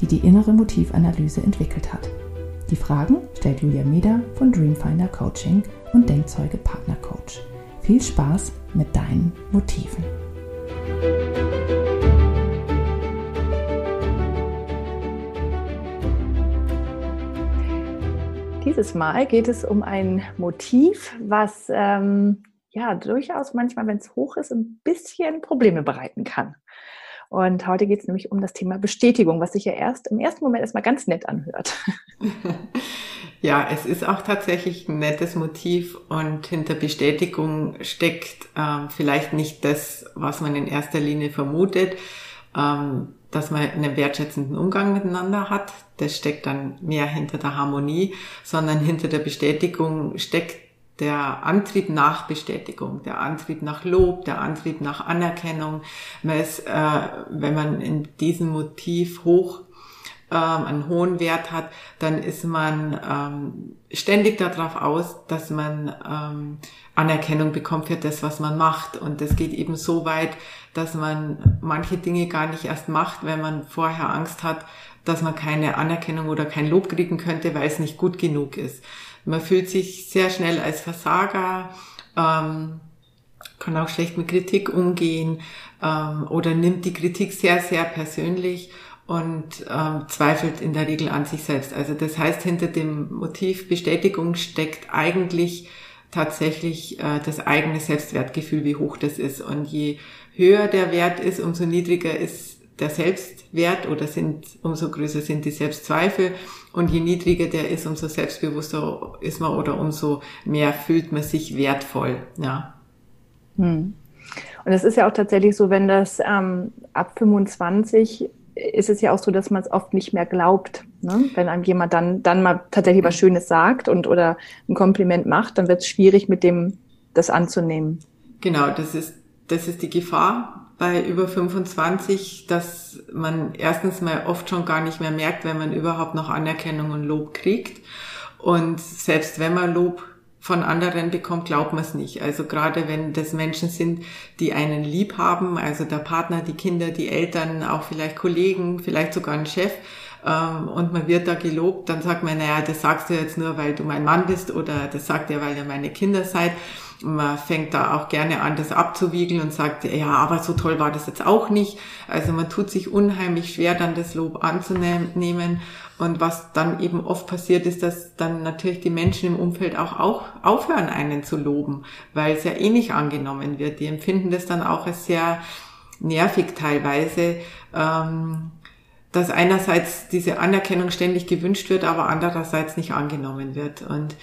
die die innere Motivanalyse entwickelt hat. Die Fragen stellt Julia Meder von Dreamfinder Coaching und Denkzeuge Partner Coach. Viel Spaß mit deinen Motiven. Dieses Mal geht es um ein Motiv, was ähm, ja durchaus manchmal, wenn es hoch ist, ein bisschen Probleme bereiten kann. Und heute geht es nämlich um das Thema Bestätigung, was sich ja erst im ersten Moment erstmal ganz nett anhört. Ja, es ist auch tatsächlich ein nettes Motiv und hinter Bestätigung steckt ähm, vielleicht nicht das, was man in erster Linie vermutet, ähm, dass man einen wertschätzenden Umgang miteinander hat. Das steckt dann mehr hinter der Harmonie, sondern hinter der Bestätigung steckt der Antrieb nach Bestätigung, der Antrieb nach Lob, der Antrieb nach Anerkennung. Man ist, äh, wenn man in diesem Motiv hoch ähm, einen hohen Wert hat, dann ist man ähm, ständig darauf aus, dass man ähm, Anerkennung bekommt für das, was man macht. Und das geht eben so weit, dass man manche Dinge gar nicht erst macht, wenn man vorher Angst hat, dass man keine Anerkennung oder kein Lob kriegen könnte, weil es nicht gut genug ist. Man fühlt sich sehr schnell als Versager, ähm, kann auch schlecht mit Kritik umgehen ähm, oder nimmt die Kritik sehr, sehr persönlich und ähm, zweifelt in der Regel an sich selbst. Also das heißt, hinter dem Motiv Bestätigung steckt eigentlich tatsächlich äh, das eigene Selbstwertgefühl, wie hoch das ist. Und je höher der Wert ist, umso niedriger ist der Selbstwert oder sind, umso größer sind die Selbstzweifel. Und je niedriger der ist, umso selbstbewusster ist man oder umso mehr fühlt man sich wertvoll. Ja. Hm. Und es ist ja auch tatsächlich so, wenn das ähm, ab 25 ist es ja auch so, dass man es oft nicht mehr glaubt. Ne? Wenn einem jemand dann, dann mal tatsächlich was Schönes sagt und oder ein Kompliment macht, dann wird es schwierig, mit dem das anzunehmen. Genau, das ist, das ist die Gefahr bei über 25, dass man erstens mal oft schon gar nicht mehr merkt, wenn man überhaupt noch Anerkennung und Lob kriegt. Und selbst wenn man Lob von anderen bekommt, glaubt man es nicht. Also gerade wenn das Menschen sind, die einen lieb haben, also der Partner, die Kinder, die Eltern, auch vielleicht Kollegen, vielleicht sogar ein Chef, ähm, und man wird da gelobt, dann sagt man, naja, das sagst du jetzt nur, weil du mein Mann bist oder das sagt er, weil ihr meine Kinder seid. Man fängt da auch gerne an, das abzuwiegeln und sagt, ja, aber so toll war das jetzt auch nicht. Also man tut sich unheimlich schwer, dann das Lob anzunehmen. Und was dann eben oft passiert, ist, dass dann natürlich die Menschen im Umfeld auch, auch aufhören, einen zu loben, weil es ja eh nicht angenommen wird. Die empfinden das dann auch als sehr nervig teilweise. Ähm, dass einerseits diese Anerkennung ständig gewünscht wird, aber andererseits nicht angenommen wird. Und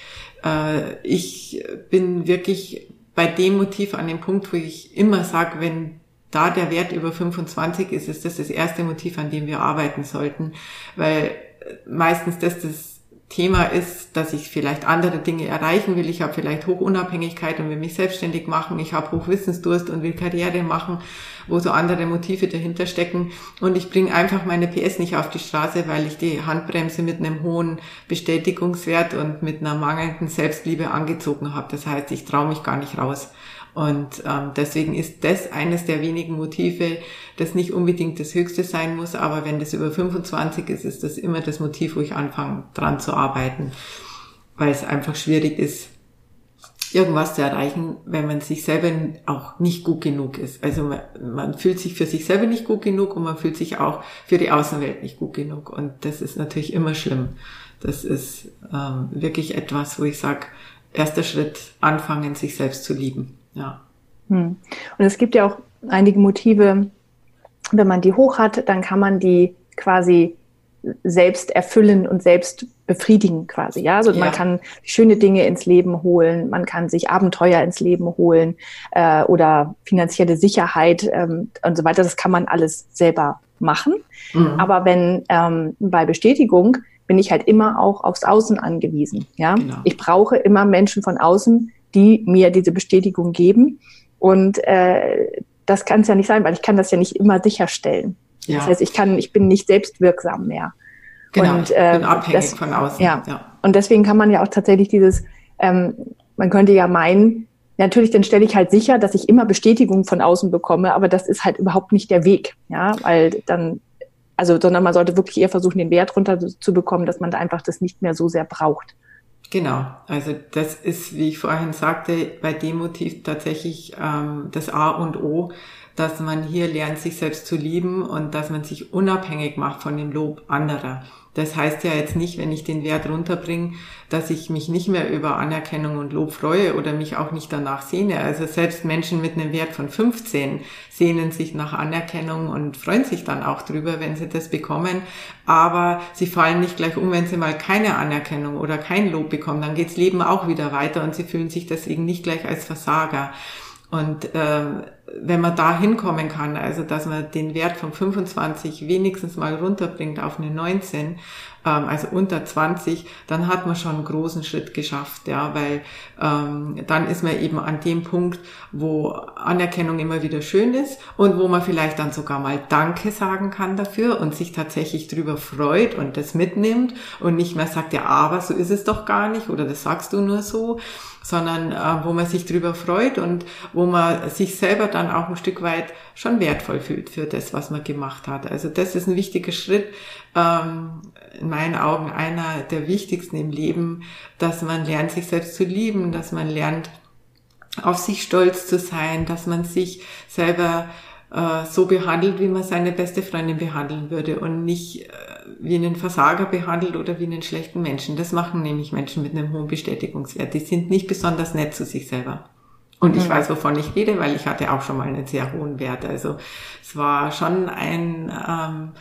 äh, ich bin wirklich bei dem Motiv an dem Punkt, wo ich immer sage, wenn da der Wert über 25 ist, ist das das erste Motiv, an dem wir arbeiten sollten, weil meistens das das Thema ist, dass ich vielleicht andere Dinge erreichen will. Ich habe vielleicht Hochunabhängigkeit und will mich selbstständig machen. Ich habe Hochwissensdurst und will Karriere machen, wo so andere Motive dahinter stecken. Und ich bringe einfach meine PS nicht auf die Straße, weil ich die Handbremse mit einem hohen Bestätigungswert und mit einer mangelnden Selbstliebe angezogen habe. Das heißt, ich traue mich gar nicht raus. Und ähm, deswegen ist das eines der wenigen Motive, das nicht unbedingt das höchste sein muss, aber wenn das über 25 ist, ist das immer das Motiv, wo ich anfange dran zu arbeiten, weil es einfach schwierig ist, irgendwas zu erreichen, wenn man sich selber auch nicht gut genug ist. Also man, man, fühlt sich für sich selber nicht gut genug und man fühlt sich auch für die Außenwelt nicht gut genug. Und das ist natürlich immer schlimm. Das ist ähm, wirklich etwas, wo ich sage, erster Schritt, anfangen, sich selbst zu lieben. Ja. Hm. Und es gibt ja auch einige Motive, wenn man die hoch hat, dann kann man die quasi selbst erfüllen und selbst befriedigen quasi. Ja, also ja. man kann schöne Dinge ins Leben holen, man kann sich Abenteuer ins Leben holen äh, oder finanzielle Sicherheit ähm, und so weiter. Das kann man alles selber machen. Mhm. Aber wenn ähm, bei Bestätigung bin ich halt immer auch aufs Außen angewiesen. Ja, genau. ich brauche immer Menschen von außen, die mir diese Bestätigung geben. Und äh, das kann es ja nicht sein, weil ich kann das ja nicht immer sicherstellen. Ja. Das heißt, ich kann, ich bin nicht selbstwirksam mehr. Genau, und, äh, bin abhängig das, von außen. Ja. ja. Und deswegen kann man ja auch tatsächlich dieses, ähm, man könnte ja meinen, natürlich, dann stelle ich halt sicher, dass ich immer Bestätigung von außen bekomme, aber das ist halt überhaupt nicht der Weg, ja, weil dann, also, sondern man sollte wirklich eher versuchen, den Wert runter zu bekommen, dass man da einfach das nicht mehr so sehr braucht. Genau, also das ist, wie ich vorhin sagte, bei dem Motiv tatsächlich ähm, das A und O, dass man hier lernt, sich selbst zu lieben und dass man sich unabhängig macht von dem Lob anderer. Das heißt ja jetzt nicht, wenn ich den Wert runterbringe, dass ich mich nicht mehr über Anerkennung und Lob freue oder mich auch nicht danach sehne. Also selbst Menschen mit einem Wert von 15 sehnen sich nach Anerkennung und freuen sich dann auch drüber, wenn sie das bekommen. Aber sie fallen nicht gleich um, wenn sie mal keine Anerkennung oder kein Lob bekommen. Dann geht's Leben auch wieder weiter und sie fühlen sich deswegen nicht gleich als Versager. Und äh, wenn man da hinkommen kann, also dass man den Wert von 25 wenigstens mal runterbringt auf eine 19 ähm, also unter 20, dann hat man schon einen großen Schritt geschafft, ja, weil ähm, dann ist man eben an dem Punkt, wo Anerkennung immer wieder schön ist und wo man vielleicht dann sogar mal Danke sagen kann dafür und sich tatsächlich drüber freut und das mitnimmt und nicht mehr sagt, ja, aber so ist es doch gar nicht oder das sagst du nur so, sondern äh, wo man sich drüber freut und wo man sich selber dann auch ein Stück weit schon wertvoll fühlt für das, was man gemacht hat. Also das ist ein wichtiger Schritt, ähm, in meinen Augen einer der wichtigsten im Leben, dass man lernt, sich selbst zu lieben, dass man lernt, auf sich stolz zu sein, dass man sich selber äh, so behandelt, wie man seine beste Freundin behandeln würde und nicht äh, wie einen Versager behandelt oder wie einen schlechten Menschen. Das machen nämlich Menschen mit einem hohen Bestätigungswert. Die sind nicht besonders nett zu sich selber. Und ich mhm. weiß, wovon ich rede, weil ich hatte auch schon mal einen sehr hohen Wert. Also es war schon ein ähm,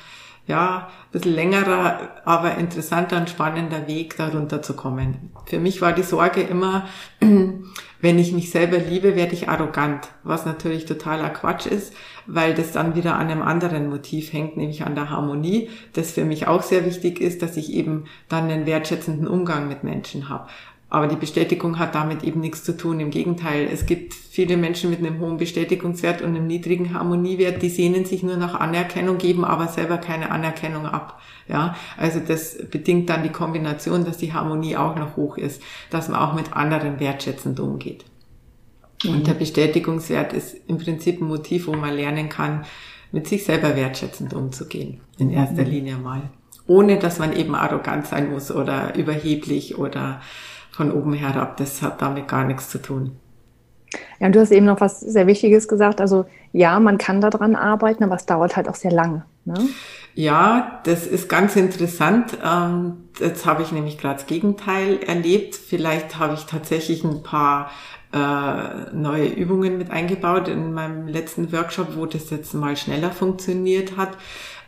ja, ein bisschen längerer, aber interessanter und spannender Weg, darunter zu kommen. Für mich war die Sorge immer, wenn ich mich selber liebe, werde ich arrogant, was natürlich totaler Quatsch ist, weil das dann wieder an einem anderen Motiv hängt, nämlich an der Harmonie, das für mich auch sehr wichtig ist, dass ich eben dann einen wertschätzenden Umgang mit Menschen habe. Aber die Bestätigung hat damit eben nichts zu tun. Im Gegenteil, es gibt viele Menschen mit einem hohen Bestätigungswert und einem niedrigen Harmoniewert, die sehnen sich nur nach Anerkennung, geben aber selber keine Anerkennung ab. Ja, also das bedingt dann die Kombination, dass die Harmonie auch noch hoch ist, dass man auch mit anderen wertschätzend umgeht. Mhm. Und der Bestätigungswert ist im Prinzip ein Motiv, wo man lernen kann, mit sich selber wertschätzend umzugehen. In erster mhm. Linie mal. Ohne dass man eben arrogant sein muss oder überheblich oder von oben herab. Das hat damit gar nichts zu tun. Ja, und du hast eben noch was sehr Wichtiges gesagt. Also ja, man kann daran arbeiten, aber es dauert halt auch sehr lange. Ne? Ja, das ist ganz interessant. Ähm, jetzt habe ich nämlich gerade das Gegenteil erlebt. Vielleicht habe ich tatsächlich ein paar äh, neue Übungen mit eingebaut in meinem letzten Workshop, wo das jetzt mal schneller funktioniert hat.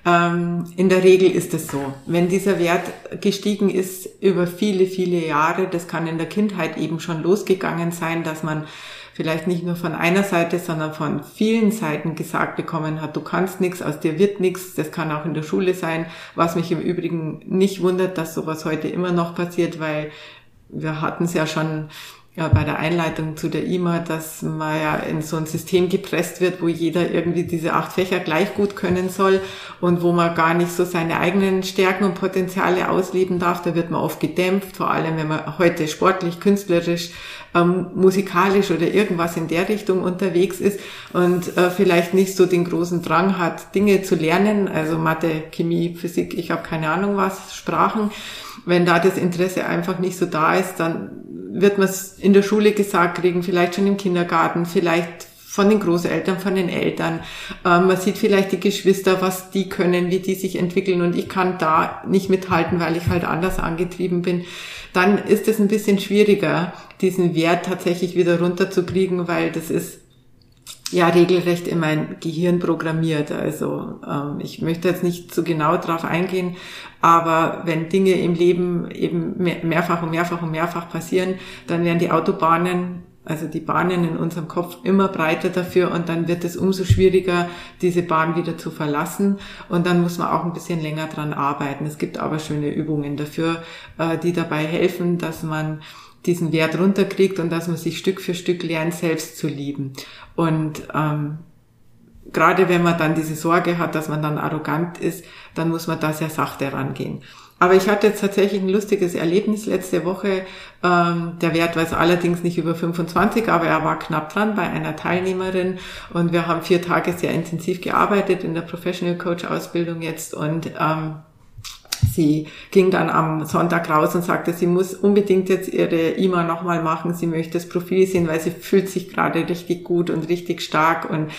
Ähm, in der Regel ist es so. Wenn dieser Wert gestiegen ist über viele, viele Jahre, das kann in der Kindheit eben schon losgegangen sein, dass man vielleicht nicht nur von einer Seite, sondern von vielen Seiten gesagt bekommen hat, du kannst nichts, aus dir wird nichts. Das kann auch in der Schule sein, was mich im Übrigen nicht wundert, dass sowas heute immer noch passiert, weil wir hatten es ja schon ja, bei der Einleitung zu der IMA, dass man ja in so ein System gepresst wird, wo jeder irgendwie diese acht Fächer gleich gut können soll und wo man gar nicht so seine eigenen Stärken und Potenziale ausleben darf. Da wird man oft gedämpft, vor allem wenn man heute sportlich, künstlerisch, ähm, musikalisch oder irgendwas in der Richtung unterwegs ist und äh, vielleicht nicht so den großen Drang hat, Dinge zu lernen, also Mathe, Chemie, Physik, ich habe keine Ahnung was, Sprachen. Wenn da das Interesse einfach nicht so da ist, dann wird man es in der Schule gesagt kriegen, vielleicht schon im Kindergarten, vielleicht von den Großeltern, von den Eltern. Ähm, man sieht vielleicht die Geschwister, was die können, wie die sich entwickeln und ich kann da nicht mithalten, weil ich halt anders angetrieben bin. Dann ist es ein bisschen schwieriger, diesen Wert tatsächlich wieder runterzukriegen, weil das ist ja regelrecht in mein Gehirn programmiert. Also ähm, ich möchte jetzt nicht zu so genau drauf eingehen, aber wenn Dinge im Leben eben mehrfach und mehrfach und mehrfach passieren, dann werden die Autobahnen Also die Bahnen in unserem Kopf immer breiter dafür und dann wird es umso schwieriger, diese Bahn wieder zu verlassen und dann muss man auch ein bisschen länger dran arbeiten. Es gibt aber schöne Übungen dafür, äh, die dabei helfen, dass man diesen Wert runterkriegt und dass man sich Stück für Stück lernt, selbst zu lieben. Und ähm, gerade wenn man dann diese Sorge hat, dass man dann arrogant ist, dann muss man da sehr sachte rangehen. Aber ich hatte jetzt tatsächlich ein lustiges Erlebnis letzte Woche. Ähm, der Wert war es allerdings nicht über 25, aber er war knapp dran bei einer Teilnehmerin und wir haben vier Tage sehr intensiv gearbeitet in der Professional Coach Ausbildung jetzt und ähm, Sie ging dann am Sonntag raus und sagte, sie muss unbedingt jetzt ihre IMA nochmal machen. Sie möchte das Profil sehen, weil sie fühlt sich gerade richtig gut und richtig stark und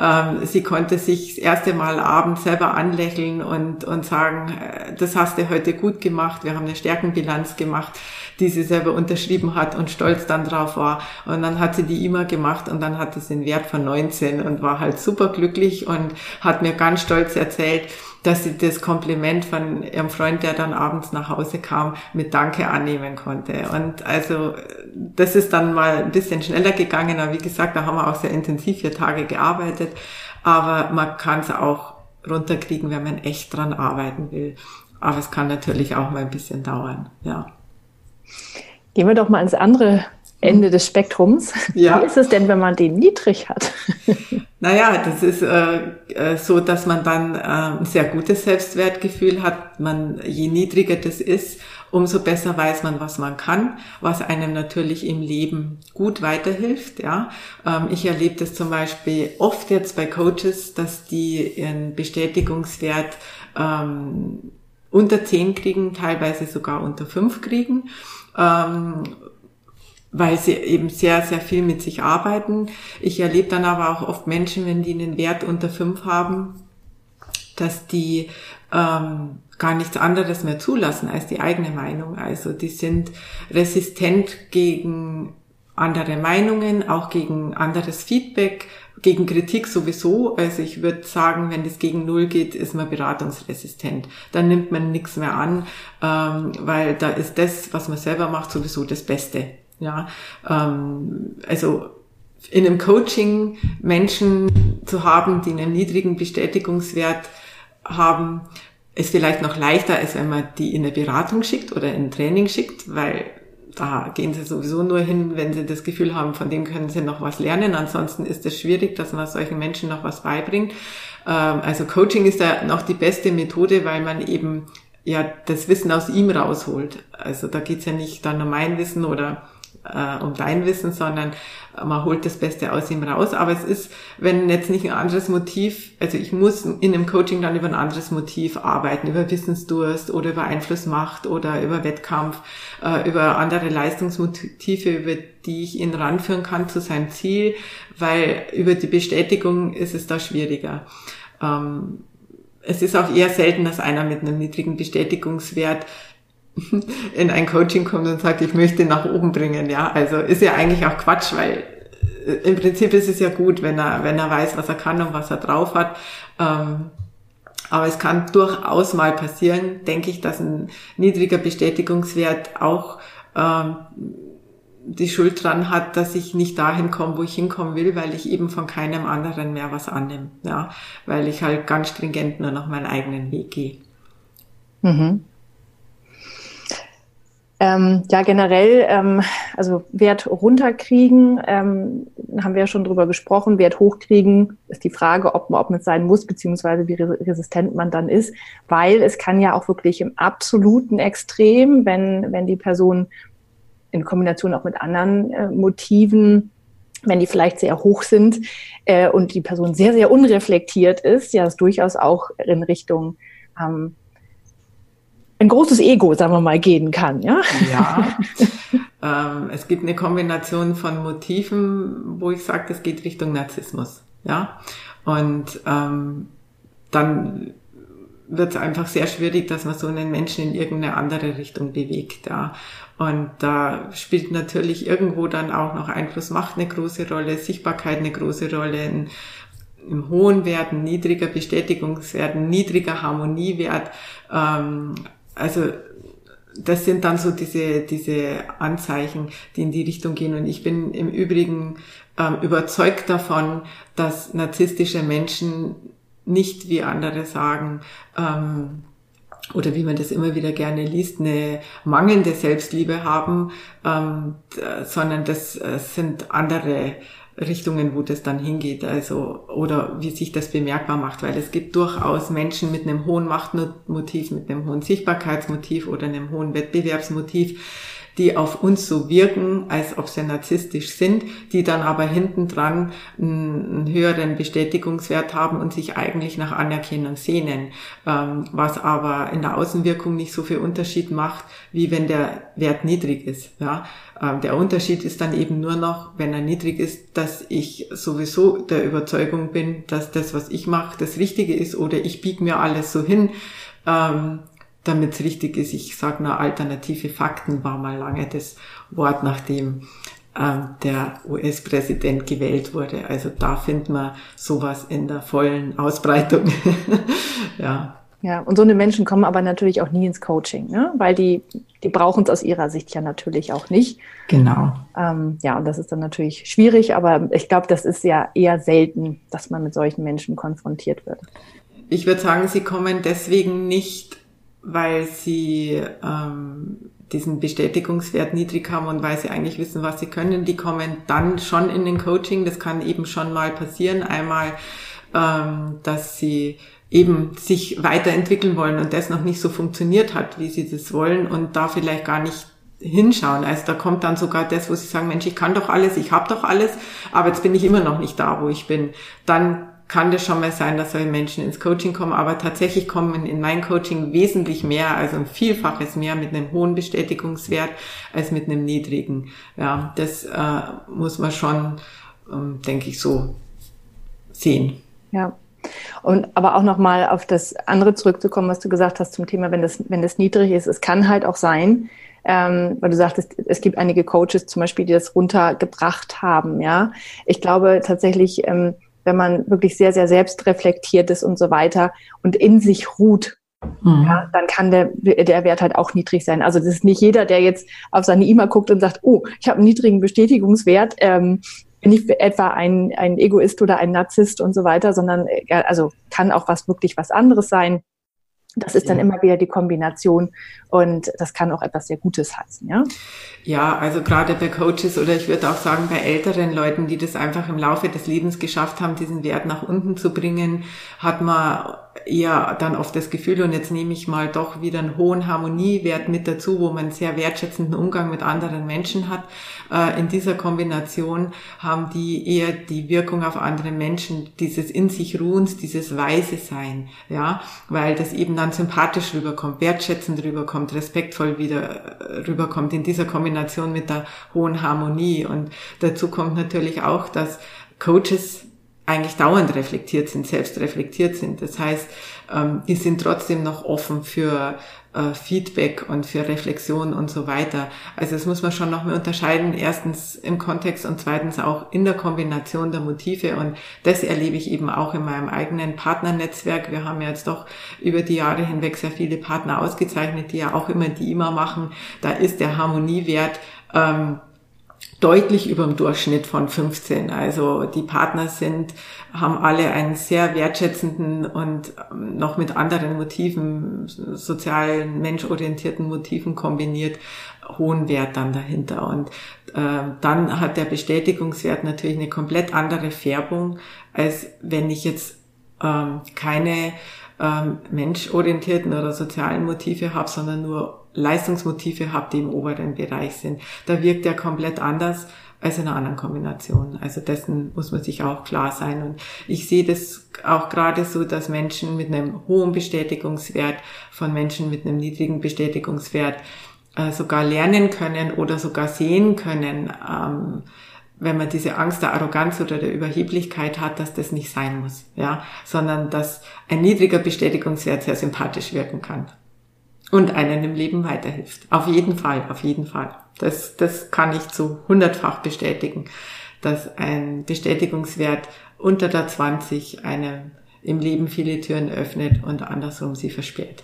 ähm, sie konnte sich das erste Mal abends selber anlächeln und, und sagen, äh, das hast du heute gut gemacht. Wir haben eine Stärkenbilanz gemacht, die sie selber unterschrieben hat und stolz dann drauf war. Und dann hat sie die IMA gemacht und dann hatte sie einen Wert von 19 und war halt super glücklich und hat mir ganz stolz erzählt, dass sie das Kompliment von ihrem Freund, der dann abends nach Hause kam, mit Danke annehmen konnte. Und also das ist dann mal ein bisschen schneller gegangen. Aber wie gesagt, da haben wir auch sehr intensiv vier Tage gearbeitet. Aber man kann es auch runterkriegen, wenn man echt dran arbeiten will. Aber es kann natürlich auch mal ein bisschen dauern, ja. Gehen wir doch mal ins andere Ende des Spektrums. Ja. Wie ist es denn, wenn man den niedrig hat? Naja, das ist äh, äh, so, dass man dann äh, ein sehr gutes Selbstwertgefühl hat. Man, je niedriger das ist, umso besser weiß man, was man kann, was einem natürlich im Leben gut weiterhilft. Ja, ähm, ich erlebe das zum Beispiel oft jetzt bei Coaches, dass die ihren Bestätigungswert ähm, unter zehn kriegen, teilweise sogar unter fünf kriegen. Ähm, weil sie eben sehr, sehr viel mit sich arbeiten. Ich erlebe dann aber auch oft Menschen, wenn die einen Wert unter fünf haben, dass die ähm, gar nichts anderes mehr zulassen als die eigene Meinung. Also die sind resistent gegen andere Meinungen, auch gegen anderes Feedback, gegen Kritik sowieso. Also ich würde sagen, wenn das gegen Null geht, ist man beratungsresistent. Dann nimmt man nichts mehr an, ähm, weil da ist das, was man selber macht, sowieso das Beste. Ja, ähm, also in einem Coaching Menschen zu haben, die einen niedrigen Bestätigungswert haben, ist vielleicht noch leichter, als wenn man die in eine Beratung schickt oder in ein Training schickt, weil da gehen sie sowieso nur hin, wenn sie das Gefühl haben, von dem können sie noch was lernen. Ansonsten ist es schwierig, dass man solchen Menschen noch was beibringt. Ähm, also Coaching ist da noch die beste Methode, weil man eben ja das Wissen aus ihm rausholt. Also da geht's ja nicht dann um mein Wissen oder äh, um dein Wissen, sondern man holt das Beste aus ihm raus. Aber es ist, wenn jetzt nicht ein anderes Motiv, also ich muss in einem Coaching dann über ein anderes Motiv arbeiten, über Wissensdurst oder über Einflussmacht oder über Wettkampf, äh, über andere Leistungsmotive, über die ich ihn ranführen kann zu seinem Ziel, weil über die Bestätigung ist es da schwieriger. Ähm, es ist auch eher selten, dass einer mit einem niedrigen Bestätigungswert in ein Coaching kommt und sagt, ich möchte nach oben bringen, ja, also ist ja eigentlich auch Quatsch, weil äh, im Prinzip ist es ja gut, wenn er, wenn er weiß, was er kann und was er drauf hat. Ähm, aber es kann durchaus mal passieren, denke ich, dass ein niedriger Bestätigungswert auch ähm, die Schuld dran hat, dass ich nicht dahin komme, wo ich hinkommen will, weil ich eben von keinem anderen mehr was annehme, ja, weil ich halt ganz stringent nur noch meinen eigenen Weg gehe. Mhm. Ähm, ja, generell, ähm, also Wert runterkriegen, ähm, haben wir ja schon drüber gesprochen. Wert hochkriegen ist die Frage, ob man, ob man es sein muss, beziehungsweise wie resistent man dann ist, weil es kann ja auch wirklich im absoluten Extrem, wenn, wenn die Person in Kombination auch mit anderen äh, Motiven wenn die vielleicht sehr hoch sind äh, und die Person sehr, sehr unreflektiert ist, ja, es durchaus auch in Richtung ähm, ein großes Ego, sagen wir mal, gehen kann. Ja, ja. ähm, es gibt eine Kombination von Motiven, wo ich sage, das geht Richtung Narzissmus. Ja, und ähm, dann wird es einfach sehr schwierig, dass man so einen Menschen in irgendeine andere Richtung bewegt. Ja. Und da spielt natürlich irgendwo dann auch noch Einfluss, Macht eine große Rolle, Sichtbarkeit eine große Rolle, ein, im hohen Wert, ein niedriger Bestätigungswert, niedriger Harmoniewert. Ähm, also das sind dann so diese, diese Anzeichen, die in die Richtung gehen. Und ich bin im Übrigen ähm, überzeugt davon, dass narzisstische Menschen nicht, wie andere sagen, ähm, oder wie man das immer wieder gerne liest, eine mangelnde Selbstliebe haben, ähm, sondern das äh, sind andere Richtungen, wo das dann hingeht, also oder wie sich das bemerkbar macht, weil es gibt durchaus Menschen mit einem hohen Machtmotiv, mit einem hohen Sichtbarkeitsmotiv oder einem hohen Wettbewerbsmotiv, die auf uns so wirken, als ob sie narzisstisch sind, die dann aber hinten dran einen höheren Bestätigungswert haben und sich eigentlich nach Anerkennung sehnen, ähm, was aber in der Außenwirkung nicht so viel Unterschied macht, wie wenn der Wert niedrig ist. Ja? Ähm, der Unterschied ist dann eben nur noch, wenn er niedrig ist, dass ich sowieso der Überzeugung bin, dass das, was ich mache, das Richtige ist oder ich biege mir alles so hin, ähm, damit es richtig ist. Ich sage nur alternative Fakten war mal lange das Wort, nachdem ähm, der US-Präsident gewählt wurde. Also da findet man sowas in der vollen Ausbreitung. ja. Ja, und so eine Menschen kommen aber natürlich auch nie ins Coaching, ne? weil die, die brauchen es aus ihrer Sicht ja natürlich auch nicht. Genau. Ähm, ja, und das ist dann natürlich schwierig, aber ich glaube, das ist ja eher selten, dass man mit solchen Menschen konfrontiert wird. Ich würde sagen, sie kommen deswegen nicht weil sie ähm, diesen Bestätigungswert niedrig haben und weil sie eigentlich wissen, was sie können, die kommen dann schon in den Coaching. Das kann eben schon mal passieren. Einmal, ähm, dass sie eben sich weiterentwickeln wollen und das noch nicht so funktioniert hat, wie sie das wollen und da vielleicht gar nicht hinschauen. Also da kommt dann sogar das, wo sie sagen, Mensch, ich kann doch alles, ich habe doch alles, aber jetzt bin ich immer noch nicht da, wo ich bin. Dann kann das schon mal sein, dass solche Menschen ins Coaching kommen, aber tatsächlich kommen in mein Coaching wesentlich mehr, also ein Vielfaches mehr mit einem hohen Bestätigungswert als mit einem niedrigen. Ja, das äh, muss man schon, ähm, denke ich, so sehen. Ja. Und aber auch nochmal auf das andere zurückzukommen, was du gesagt hast zum Thema, wenn das, wenn das niedrig ist, es kann halt auch sein, ähm, weil du sagtest, es gibt einige Coaches zum Beispiel, die das runtergebracht haben, ja. Ich glaube tatsächlich, ähm, wenn man wirklich sehr, sehr selbstreflektiert ist und so weiter und in sich ruht, mhm. ja, dann kann der, der Wert halt auch niedrig sein. Also das ist nicht jeder, der jetzt auf seine E-Mail guckt und sagt, oh, ich habe einen niedrigen Bestätigungswert, ähm, bin ich etwa ein, ein Egoist oder ein Narzisst und so weiter, sondern also kann auch was wirklich was anderes sein. Das ist dann immer wieder die Kombination und das kann auch etwas sehr Gutes heißen, ja? Ja, also gerade bei Coaches oder ich würde auch sagen bei älteren Leuten, die das einfach im Laufe des Lebens geschafft haben, diesen Wert nach unten zu bringen, hat man eher dann oft das Gefühl, und jetzt nehme ich mal doch wieder einen hohen Harmoniewert mit dazu, wo man einen sehr wertschätzenden Umgang mit anderen Menschen hat. Äh, in dieser Kombination haben die eher die Wirkung auf andere Menschen, dieses in sich Ruhens, dieses Weise Sein, ja, weil das eben dann sympathisch rüberkommt, wertschätzend rüberkommt, respektvoll wieder äh, rüberkommt in dieser Kombination mit der hohen Harmonie. Und dazu kommt natürlich auch, dass Coaches eigentlich dauernd reflektiert sind, selbst reflektiert sind. Das heißt, ähm, die sind trotzdem noch offen für äh, Feedback und für Reflexion und so weiter. Also das muss man schon noch mal unterscheiden. Erstens im Kontext und zweitens auch in der Kombination der Motive. Und das erlebe ich eben auch in meinem eigenen Partnernetzwerk. Wir haben ja jetzt doch über die Jahre hinweg sehr viele Partner ausgezeichnet, die ja auch immer die immer machen. Da ist der Harmoniewert ähm, deutlich über dem Durchschnitt von 15. Also die Partner sind, haben alle einen sehr wertschätzenden und ähm, noch mit anderen Motiven, sozialen, menschorientierten Motiven kombiniert, hohen Wert dann dahinter. Und äh, dann hat der Bestätigungswert natürlich eine komplett andere Färbung, als wenn ich jetzt ähm, keine ähm, menschorientierten oder sozialen Motive habe, sondern nur Leistungsmotive habe, die im oberen Bereich sind. Da wirkt er komplett anders als in einer anderen Kombination. Also dessen muss man sich auch klar sein. Und ich sehe das auch gerade so, dass Menschen mit einem hohen Bestätigungswert von Menschen mit einem niedrigen Bestätigungswert äh, sogar lernen können oder sogar sehen können, ähm, wenn man diese Angst der Arroganz oder der Überheblichkeit hat, dass das nicht sein muss, ja, sondern dass ein niedriger Bestätigungswert sehr sympathisch wirken kann und einen im Leben weiterhilft. Auf jeden Fall, auf jeden Fall. Das, das kann ich zu hundertfach bestätigen, dass ein Bestätigungswert unter der 20 einem im Leben viele Türen öffnet und andersrum sie versperrt.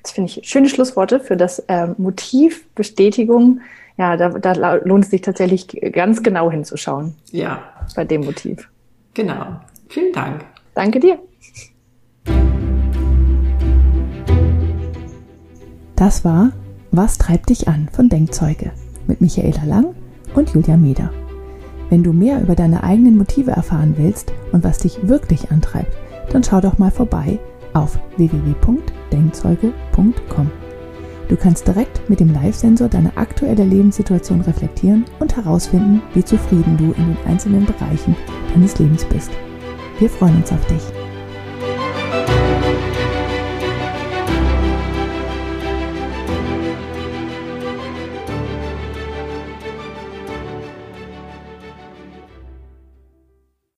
Das finde ich schöne Schlussworte für das äh, Motiv Bestätigung. Ja, da, da lohnt es sich tatsächlich ganz genau hinzuschauen. Ja. Bei dem Motiv. Genau. Vielen Dank. Danke dir. Das war Was treibt dich an von Denkzeuge mit Michaela Lang und Julia Meder. Wenn du mehr über deine eigenen Motive erfahren willst und was dich wirklich antreibt, dann schau doch mal vorbei auf www.denkzeuge.com. Du kannst direkt mit dem Live-Sensor deine aktuelle Lebenssituation reflektieren und herausfinden, wie zufrieden du in den einzelnen Bereichen deines Lebens bist. Wir freuen uns auf dich.